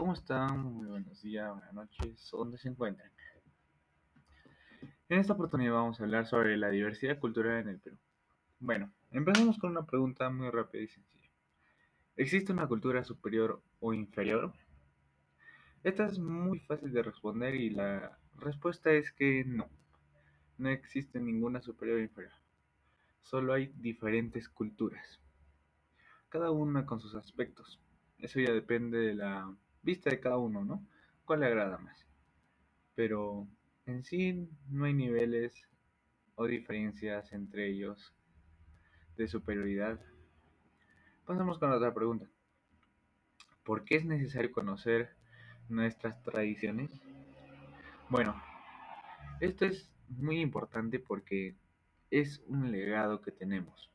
¿Cómo están? Muy buenos días, buenas noches, ¿dónde se encuentran? En esta oportunidad vamos a hablar sobre la diversidad cultural en el Perú. Bueno, empezamos con una pregunta muy rápida y sencilla. ¿Existe una cultura superior o inferior? Esta es muy fácil de responder y la respuesta es que no. No existe ninguna superior o inferior. Solo hay diferentes culturas. Cada una con sus aspectos. Eso ya depende de la vista de cada uno, ¿no? ¿Cuál le agrada más? Pero en sí no hay niveles o diferencias entre ellos de superioridad. Pasamos con otra pregunta. ¿Por qué es necesario conocer nuestras tradiciones? Bueno, esto es muy importante porque es un legado que tenemos.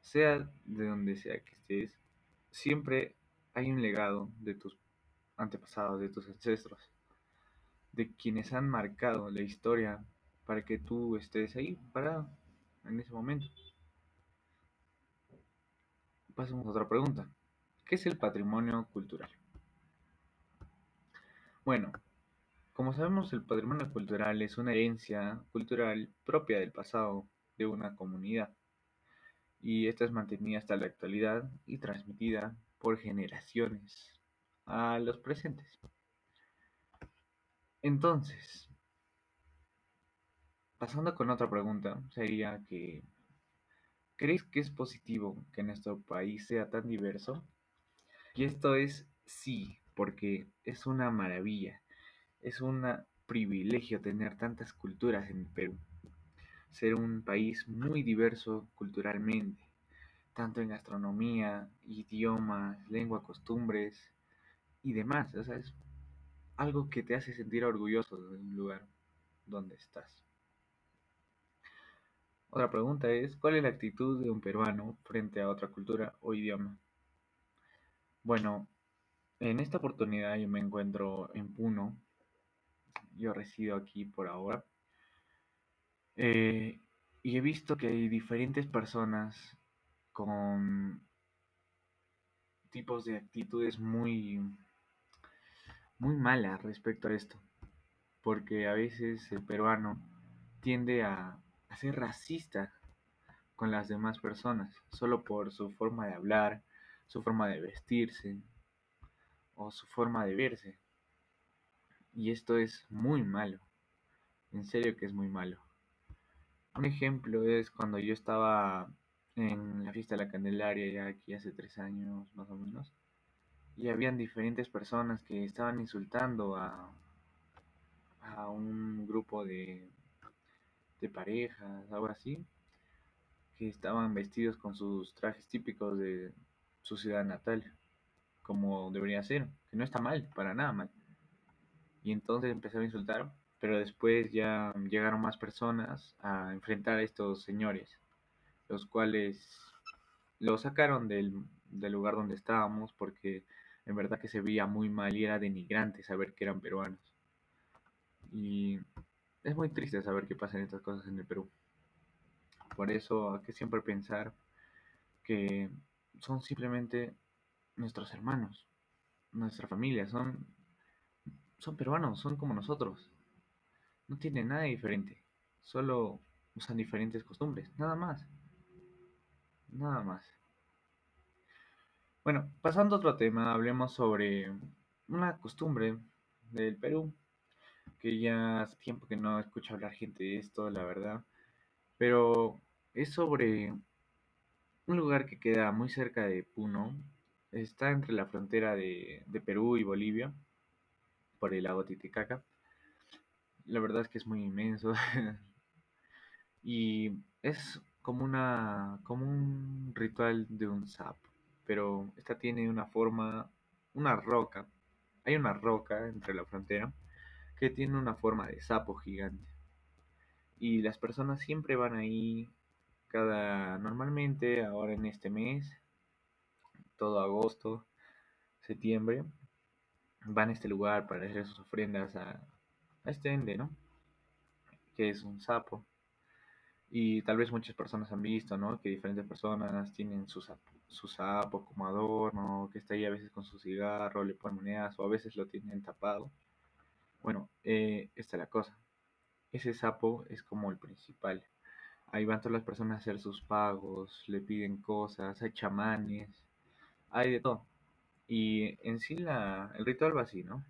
Sea de donde sea que estés, siempre hay un legado de tus antepasados, de tus ancestros, de quienes han marcado la historia para que tú estés ahí parado en ese momento. Pasamos a otra pregunta. ¿Qué es el patrimonio cultural? Bueno, como sabemos, el patrimonio cultural es una herencia cultural propia del pasado de una comunidad. Y esta es mantenida hasta la actualidad y transmitida por generaciones a los presentes. Entonces, pasando con otra pregunta, sería que, ¿crees que es positivo que nuestro país sea tan diverso? Y esto es sí, porque es una maravilla, es un privilegio tener tantas culturas en Perú, ser un país muy diverso culturalmente, tanto en gastronomía, idiomas, lengua, costumbres, y demás. O sea, es algo que te hace sentir orgulloso de un lugar donde estás. Otra pregunta es, ¿cuál es la actitud de un peruano frente a otra cultura o idioma? Bueno, en esta oportunidad yo me encuentro en Puno. Yo resido aquí por ahora. Eh, y he visto que hay diferentes personas con tipos de actitudes muy muy mala respecto a esto, porque a veces el peruano tiende a, ser racista con las demás personas, solo por su forma de hablar, su forma de vestirse o su forma de verse. Y esto es muy malo, en serio que es muy malo. Un ejemplo es cuando yo estaba en la fiesta de la Candelaria, ya aquí hace tres años más o menos y habían diferentes personas que estaban insultando a, a un grupo de, de parejas, algo así, que estaban vestidos con sus trajes típicos de su ciudad natal, como debería ser, que no está mal, para nada mal. Y entonces empezaron a insultar, pero después ya llegaron más personas a enfrentar a estos señores, los cuales lo sacaron del, del lugar donde estábamos porque en verdad que se veía muy mal y era denigrante saber que eran peruanos. Y es muy triste saber que pasan estas cosas en el Perú. Por eso hay que siempre pensar que son simplemente nuestros hermanos, nuestra familia, son, son peruanos, son como nosotros. No tienen nada diferente, solo usan diferentes costumbres, nada más. Nada más. Bueno, pasando a otro tema, hablemos sobre una costumbre del Perú, que ya hace tiempo que no escucho hablar gente de esto, la verdad, pero es sobre un lugar que queda muy cerca de Puno, está entre la frontera de, Perú y Bolivia, por el lago Titicaca. La verdad es que es muy inmenso y es como una como un ritual de un sapo pero esta tiene una forma, una roca. Hay una roca entre la frontera que tiene una forma de sapo gigante. Y las personas siempre van ahí cada normalmente ahora en este mes, todo agosto, septiembre, van a este lugar para hacer sus ofrendas a, a este ende, ¿no? Que es un sapo. Y tal vez muchas personas han visto, ¿no? Que diferentes personas tienen su su sapo como adorno, que está ahí a veces con su cigarro, le ponen monedas o a veces lo tienen tapado. Bueno, eh, esta es la cosa. Ese sapo es como el principal. Ahí van todas las personas a hacer sus pagos, le piden cosas, hay chamanes, hay de todo. Y en sí la, el ritual va así, ¿no?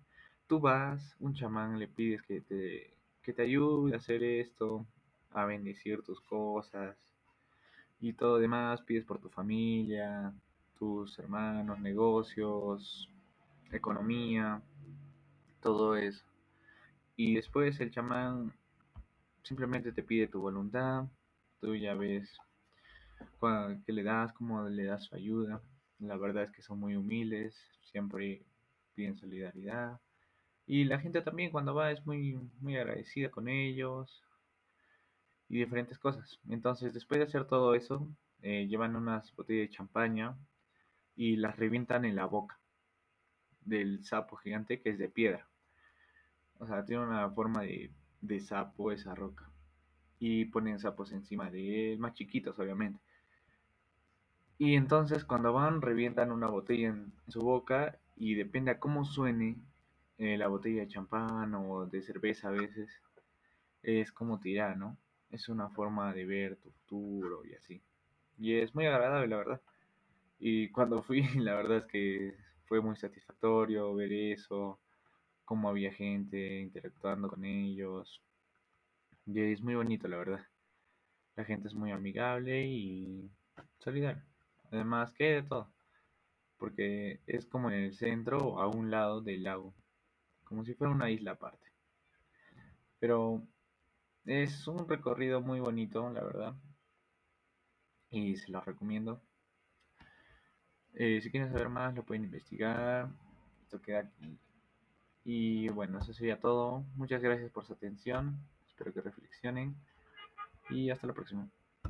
Tú vas, un chamán le pides que te, que te ayude a hacer esto, a bendecir tus cosas y todo demás, pides por tu familia, tus hermanos, negocios, economía, todo eso. Y después el chamán simplemente te pide tu voluntad, tú ya ves qué le das, cómo le das su ayuda. La verdad es que son muy humildes, siempre piden solidaridad. Y la gente también cuando va es muy, muy agradecida con ellos y diferentes cosas. Entonces, después de hacer todo eso, eh, llevan unas botellas de champaña y las revientan en la boca del sapo gigante que es de piedra. O sea, tiene una forma de, de sapo esa roca. Y ponen sapos encima de él, más chiquitos obviamente. Y entonces cuando van, revientan una botella en su boca y depende a cómo suene eh, la botella de champán o de cerveza a veces, es como tirar, ¿no? Es una forma de ver tu futuro y así. Y es muy agradable, la verdad. Y cuando fui, la verdad es que fue muy satisfactorio ver eso, cómo había gente interactuando con ellos. Y es muy bonito, la verdad. La gente es muy amigable y solidaria. Además, que de todo. Porque es como en el centro o a un lado del lago. Como si fuera una isla aparte. Pero es un recorrido muy bonito, la verdad. Y se lo recomiendo. Eh, si quieren saber más, lo pueden investigar. Esto queda aquí. Y bueno, eso sería todo. Muchas gracias por su atención. Espero que reflexionen. Y hasta la próxima.